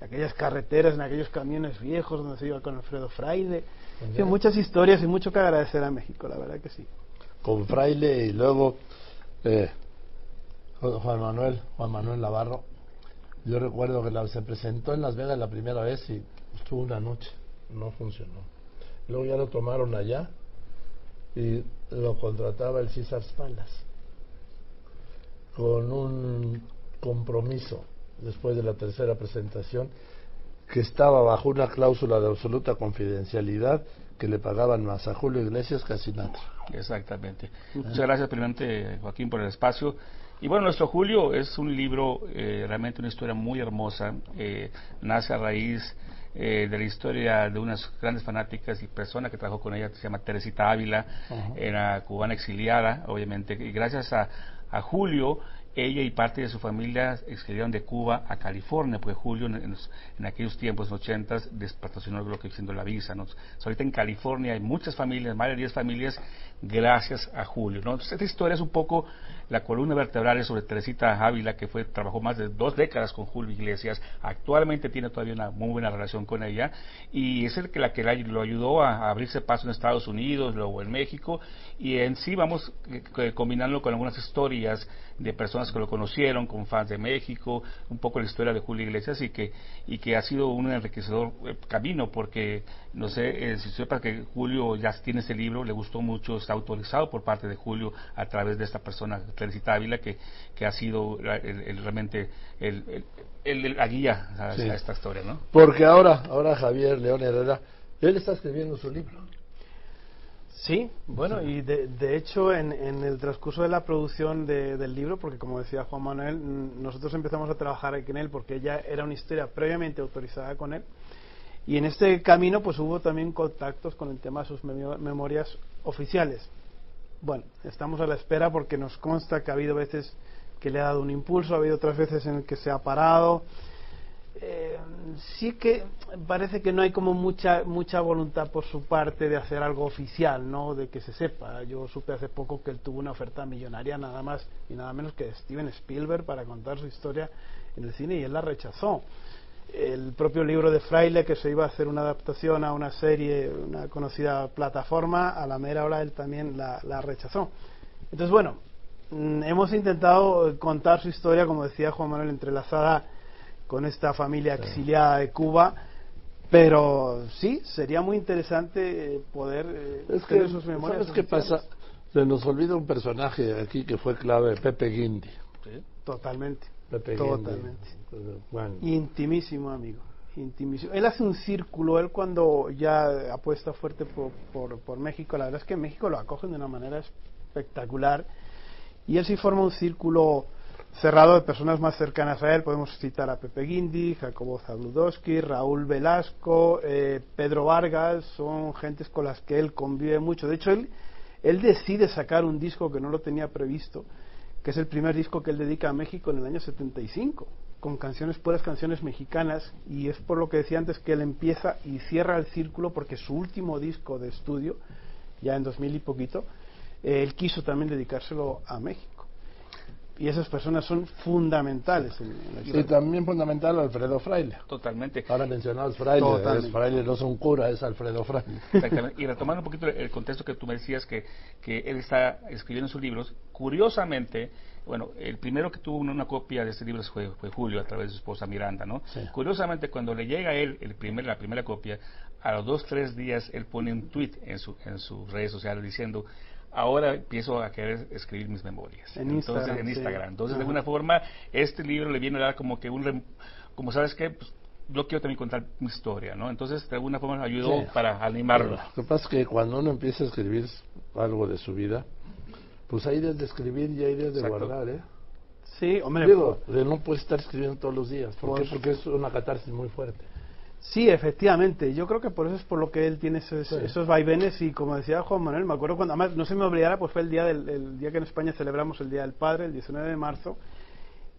aquellas carreteras, en aquellos camiones viejos donde se iba con Alfredo Fraile. Sí, muchas historias y mucho que agradecer a México, la verdad que sí. Con Fraile y luego eh, Juan Manuel, Juan Manuel Navarro. Yo recuerdo que la- se presentó en Las Vegas la primera vez y estuvo una noche, no funcionó. Luego ya lo tomaron allá y lo contrataba el César Palas con un compromiso después de la tercera presentación que estaba bajo una cláusula de absoluta confidencialidad que le pagaban más a Julio Iglesias que a Sinatra. Exactamente. Muchas gracias, primeramente, Joaquín, por el espacio. Y bueno, nuestro Julio es un libro, eh, realmente una historia muy hermosa. eh, nace a raíz eh, de la historia de unas grandes fanáticas y persona que trabajó con ella, que se llama Teresita Ávila, era cubana exiliada, obviamente, y gracias a, a Julio, ella y parte de su familia exiliaron de Cuba a California, porque Julio en, en los- en aquellos tiempos, en los 80, despatrocinó lo que siendo la visa. ¿no? Ahorita en California hay muchas familias, más de 10 familias, gracias a Julio. ¿no? Entonces, esta historia es un poco la columna vertebral sobre Teresita Ávila, que fue trabajó más de dos décadas con Julio Iglesias, actualmente tiene todavía una muy buena relación con ella, y es el que la que lo ayudó a, abrirse paso en Estados Unidos, luego en México, y en sí vamos eh, combinándolo con algunas historias de personas que lo conocieron, con fans de México, un poco la historia de Julio Iglesias y que, y que ha sido un enriquecedor eh, camino porque, no sé, eh, si sepa que Julio ya tiene ese libro, le gustó mucho, está autorizado por parte de Julio a través de esta persona, Teresita Ávila, que, que ha sido la- el- el- realmente el, el- el- el- la guía a, Sí. a esta historia, ¿no? Porque ahora, ahora Javier León Herrera, él está escribiendo su libro. Sí, bueno, y de, de hecho en, en el transcurso de la producción de- del libro, porque como decía Juan Manuel, mm, nosotros empezamos a trabajar aquí en él porque ya era una historia previamente autorizada con él. Y en este camino pues hubo también contactos con el tema de sus memo- memorias oficiales. Bueno, estamos a la espera porque nos consta que ha habido veces que le ha dado un impulso, ha habido otras veces en que se ha parado. Eh, sí que parece que no hay como mucha mucha voluntad por su parte de hacer algo oficial, ¿no? De que se sepa. Yo supe hace poco que él tuvo una oferta millonaria nada más y nada menos que de Steven Spielberg para contar su historia en el cine y él la rechazó. El propio libro de Fraile que se iba a hacer una adaptación a una serie, una conocida plataforma, a la mera hora él también la, la rechazó. Entonces, bueno, mm, hemos intentado contar su historia, como decía Juan Manuel, entrelazada con esta familia exiliada de Cuba, pero sí, sería muy interesante eh, poder eh, Es que, tener sus memorias. ¿sabes qué pasa? Se nos olvida un personaje aquí que fue clave, Pepe Guindy. Totalmente. Pepe Totalmente. Bueno, Intimísimo, amigo. Intimísimo. Él hace un círculo, él cuando ya apuesta fuerte por, por, por México, la verdad es que en México lo acogen de una manera espectacular y él sí forma un círculo cerrado de personas más cercanas a él. Podemos citar a Pepe Guindy, Jacobo Zabludowski, Raúl Velasco, eh, Pedro Vargas, son gentes con las que él convive mucho. De hecho, él, él decide sacar un disco que no lo tenía previsto, que es el primer disco que él dedica a México en el año 75, con canciones, puras canciones mexicanas, y es por lo que decía antes que él empieza y cierra el círculo porque su último disco de estudio, ya en 2000 y poquito, él quiso también dedicárselo a México. Y esas personas son fundamentales en, en la y también fundamental Alfredo Fraile. Totalmente. Ahora mencionabas Fraile, Totalmente. es Fraile no es un cura, es Alfredo Fraile. Exactamente. Y retomando un poquito el contexto que tú me decías que, que él está escribiendo sus libros, curiosamente, bueno, el primero que tuvo una, una copia de este libro fue, fue Julio a través de su esposa Miranda, ¿no? Sí. Curiosamente, cuando le llega a él el primer, la primera copia, a los dos, tres días él pone un tweet en, su, en sus redes sociales diciendo ahora empiezo a querer escribir mis memorias. En Entonces, Instagram, en sí. Instagram. Entonces, de alguna forma, este libro le viene a dar como que un, rem- como sabes qué, Pues, yo quiero también contar mi historia, ¿no? Entonces, de alguna forma, ayudó Sí. para animarlo. Lo que pasa es que cuando uno empieza a escribir algo de su vida, pues hay días de escribir y hay días de Exacto. guardar, ¿eh? Sí, hombre. Digo, por- de no puedes estar escribiendo todos los días. ¿Por qué? Por- Porque es una catarsis muy fuerte. Sí, efectivamente. Yo creo que por eso es por lo que él tiene esos, Sí. esos vaivenes y como decía Juan Manuel, me acuerdo cuando, además no se me olvidara, pues fue el día del el día que en España celebramos el Día del Padre, el 19 de marzo,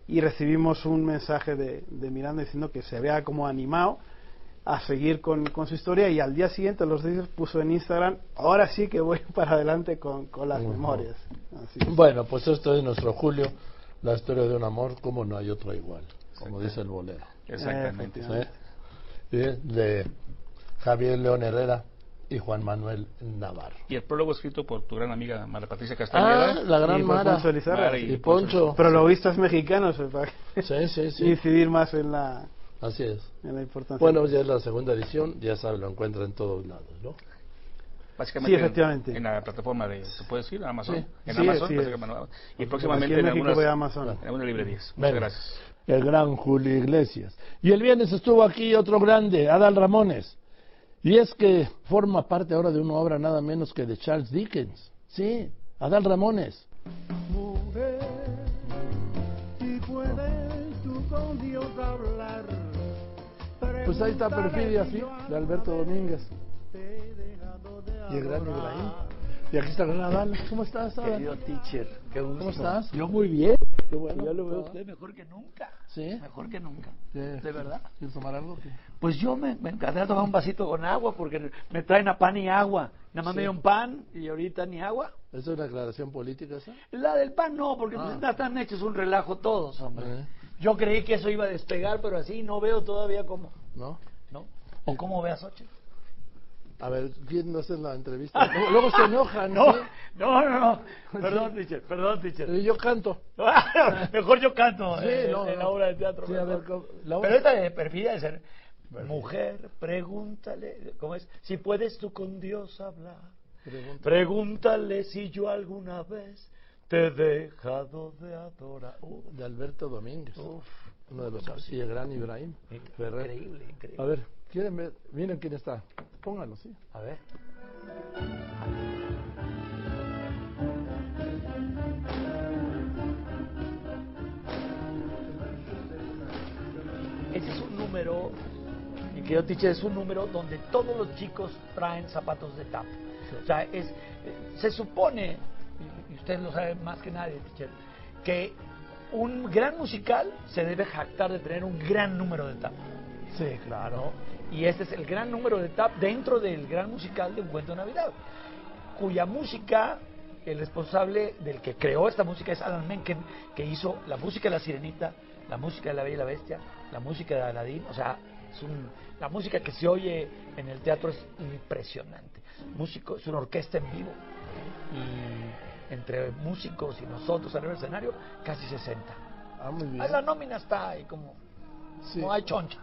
y recibimos un mensaje de, de Miranda diciendo que se había como animado a seguir con, con su historia y al día siguiente, a los días, puso en Instagram, ahora sí que voy para adelante con, con las memorias. Así. Bueno, pues esto es nuestro Julio, la historia de un amor como no hay otro igual, como dice el bolero. Exactamente. ¿Eh? Y de Javier León Herrera y Juan Manuel Navarro. Y el prólogo escrito por tu gran amiga Mara Patricia Ah, Castañeda. la gran Y Mara. Poncho Lizarra. Mara Y Poncho. Prologuistas mexicanos, para Sí, sí, sí. incidir más en la, Así es. en la importancia. Bueno, ya es la segunda edición, ya saben, lo encuentra en todos lados, ¿no? Básicamente Sí, efectivamente. En, en la plataforma de, ¿se puede decir? Amazon. Sí. En Sí, Amazon. sí, básicamente, es. ¿no? y próximamente en algunas, en algunas librerías. Muchas Venga. gracias. El gran Julio Iglesias. Y el viernes estuvo aquí otro grande, Adal Ramones. Y es que forma parte ahora de una obra nada menos que de Charles Dickens. Sí, Adal Ramones. Pues ahí está Perfidia, sí, de Alberto Domínguez. Y el gran Ibrahim. Y aquí está el gran Adal. ¿Cómo estás, Adal? Querido teacher, qué gusto. ¿Cómo estás? Yo muy bien. Qué bueno. Ya lo veo usted mejor que nunca. ¿Sí? Mejor que nunca. ¿De verdad? ¿Quieres tomar algo? ¿Qué? Pues yo me, me encantaría tomar un vasito con agua porque me traen a pan y agua. Nada más Sí. me dio un pan y ahorita ni agua. ¿Es una declaración política esa? La del pan no, porque Ah. ya están hechos un relajo todos, hombre. Eh, Yo creí que eso iba a despegar, pero así no veo todavía cómo. ¿No? ¿No? ¿O cómo veas ocho? A ver, ¿quién no hace la entrevista? Luego, luego se enojan. No, ¿sí? no, no, no. Perdón, teacher, perdón, teacher. Y yo canto. Mejor yo canto Sí, eh, no, en la no. obra de teatro. Sí, a ver, ¿cómo- la Pero esta de de ser mujer, pregúntale, ¿cómo es? Si puedes tú con Dios hablar, Pregunta. pregúntale si yo alguna vez te he dejado de adorar. Uh, De Alberto Domínguez. uf, Uno de los... El gran Ibrahim. Ferrer. increíble, increíble. A ver, ¿quieren ver? Miren quién está. Pónganlo, sí. A ver. Ese es un número, mi querido teacher, es un número donde todos los chicos traen zapatos de tap. O sea, es, se supone, y- y usted lo sabe más que nadie, teacher, que un gran musical se debe jactar de tener un gran número de tap. Sí, claro. Y este es el gran número de tap dentro del gran musical de Un Cuento de Navidad, cuya música, el responsable del que creó esta música es Alan Menken, que hizo la música de La Sirenita, la música de La Bella y la Bestia, la música de Aladdin, o sea, es un- la música que se oye en el teatro es impresionante. Músico, es una orquesta en vivo y entre músicos y nosotros arriba del escenario, casi 60. Ah, muy bien. Ah, La nómina está ahí como, Sí. no hay choncha.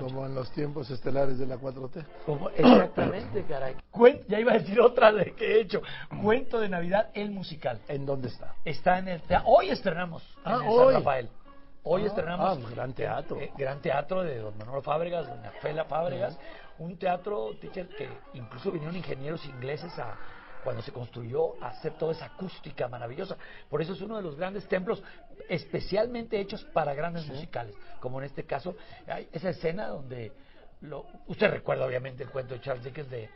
Como en los tiempos estelares de la 4T. Como- exactamente, caray. Cuen- ya iba a decir otra de que he hecho. Cuento de Navidad, el musical. ¿En dónde está? Está en el tea- Hoy estrenamos Ah, en el hoy. San Rafael. Hoy Ah, estrenamos. ah, gran teatro. eh, gran teatro de don Manolo Fábregas, doña Fela Fábregas. Un teatro, teacher, que incluso vinieron ingenieros ingleses a cuando se construyó hacer toda esa acústica maravillosa. Por eso es uno de los grandes templos especialmente hechos para grandes musicales, como en este caso hay esa escena donde lo, usted recuerda obviamente el cuento de Charles Dickens de,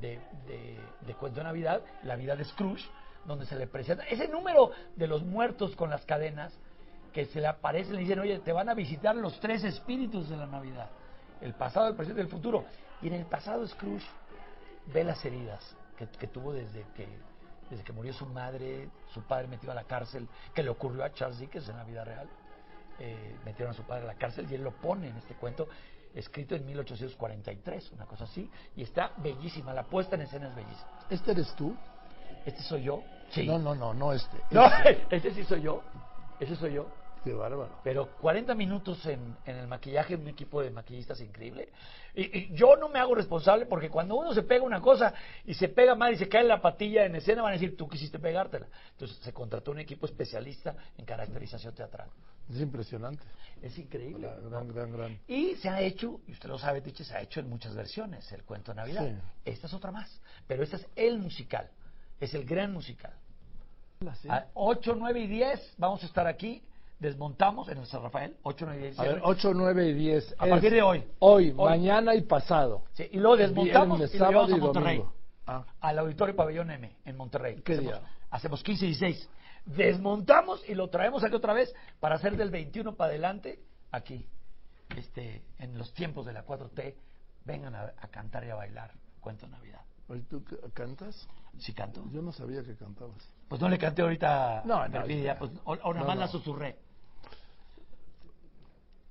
de, de, de Cuento de Navidad, La vida de Scrooge, donde se le presenta ese número de los muertos con las cadenas que se le aparecen y le dicen, oye, te van a visitar los tres espíritus de la Navidad, el pasado, el presente y el futuro. Y en el pasado Scrooge ve las heridas que, que tuvo desde que, desde que murió su madre, su padre metido a la cárcel, que le ocurrió a Charles Dickens en la vida real. Eh, metieron a su padre a la cárcel y él lo pone en este cuento escrito en 1843, una cosa así, y está bellísima, la puesta en escena es bellísima. ¿Este eres tú? ¿Este soy yo? Sí. No, no, no, no este. No, Este. ese sí soy yo. Ese soy yo. Qué bárbaro. Pero 40 minutos en, en el maquillaje, un equipo de maquillistas increíble. Y, y yo no me hago responsable porque cuando uno se pega una cosa y se pega mal y se cae en la patilla en escena, van a decir, tú quisiste pegártela. Entonces se contrató un equipo especialista en caracterización teatral. Es impresionante. Es increíble. Gran, gran, gran. Y se ha hecho, y usted lo sabe, Tiche, se ha hecho en muchas versiones el cuento de Navidad. Sí. Esta es otra más. Pero este es el musical. Es el gran musical. Sí. A 8, 9 y 10 vamos a estar aquí. Desmontamos en el San Rafael. 8, 9 y 10. A ver, 8, 9 y 10. A partir de hoy. Hoy, Hoy. mañana y pasado. Sí, y luego desmontamos Viernes, y lo sábado llevamos a Monterrey. Ah. Al Auditorio Pabellón M en Monterrey. ¿Qué hacemos, día? Hacemos 15 y 16. Desmontamos y lo traemos aquí otra vez para hacer del 21 para adelante aquí. Este, en los tiempos de la 4T, vengan a, a cantar y a bailar. Cuento Navidad. ¿Tú cantas? Sí canto. Yo no sabía que cantabas. Pues no le canté ahorita. No, no, Perfidia, ya. pues, o, o nada No, más no. la susurré.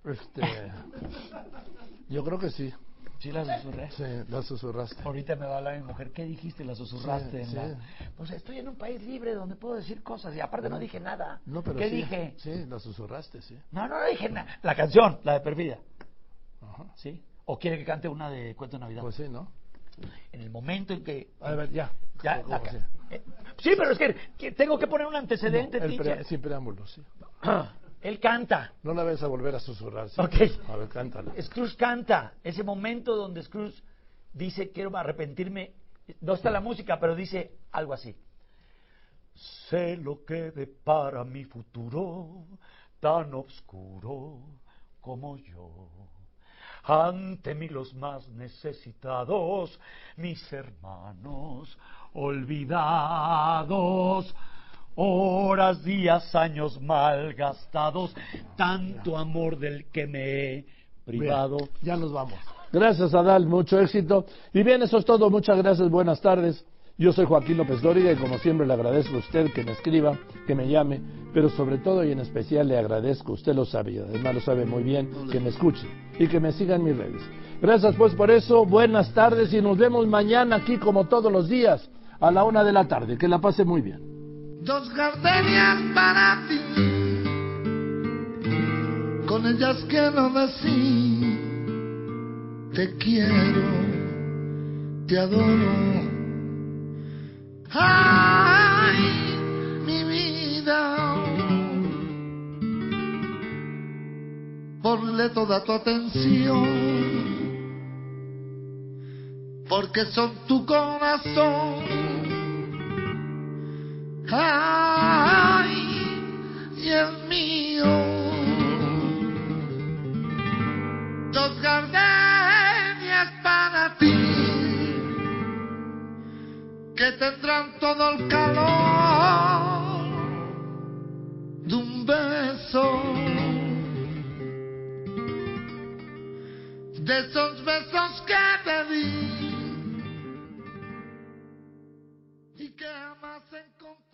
Este, yo creo que sí. Sí la susurré. Sí, la susurraste. Ahorita me va a hablar mi mujer. ¿Qué dijiste? La susurraste. Sí, la-. Pues estoy en un país libre donde puedo decir cosas y aparte no dije nada. No, pero ¿Qué sí, dije? Sí, la susurraste, sí. No, no, no dije nada. La canción, la de Perfidia. Ajá. ¿Sí? ¿O quiere que cante una de Cuento de Navidad? Pues sí, ¿no? En el momento en que... A ver, ya. Ya, eh, sí, pero es que, que tengo que poner un antecedente, El teacher. pre- sin preámbulo, sí. Él canta. No la vayas a volver a susurrar. ¿sí? Ok. A ver, cántala. Scrooge canta. Ese momento donde Scrooge dice, quiero arrepentirme. No está la música, pero dice algo así. Sé lo que depara mi futuro, tan oscuro como yo. Ante mí los más necesitados, mis hermanos olvidados. Horas, días, años mal gastados, tanto amor del que me he privado. Bien, ya nos vamos. Gracias, Adal, mucho éxito. Y bien, eso es todo. Muchas gracias, buenas tardes. Yo soy Joaquín López Dóriga y como siempre le agradezco a usted que me escriba, que me llame, pero sobre todo y en especial le agradezco, usted lo sabe y además lo sabe muy bien, que me escuche y que me siga en mis redes. Gracias pues por eso, buenas tardes y nos vemos mañana aquí como todos los días a la una de la tarde. Que la pase muy bien. Dos gardenias para ti, con ellas quiero decir, te quiero, te adoro. Ay, mi vida, ponle toda tu atención, porque son tu corazón ay, Dios mío, dos gardenias para ti, que tendrán todo el calor de un beso. De esos besos que te di y que jamás encontré.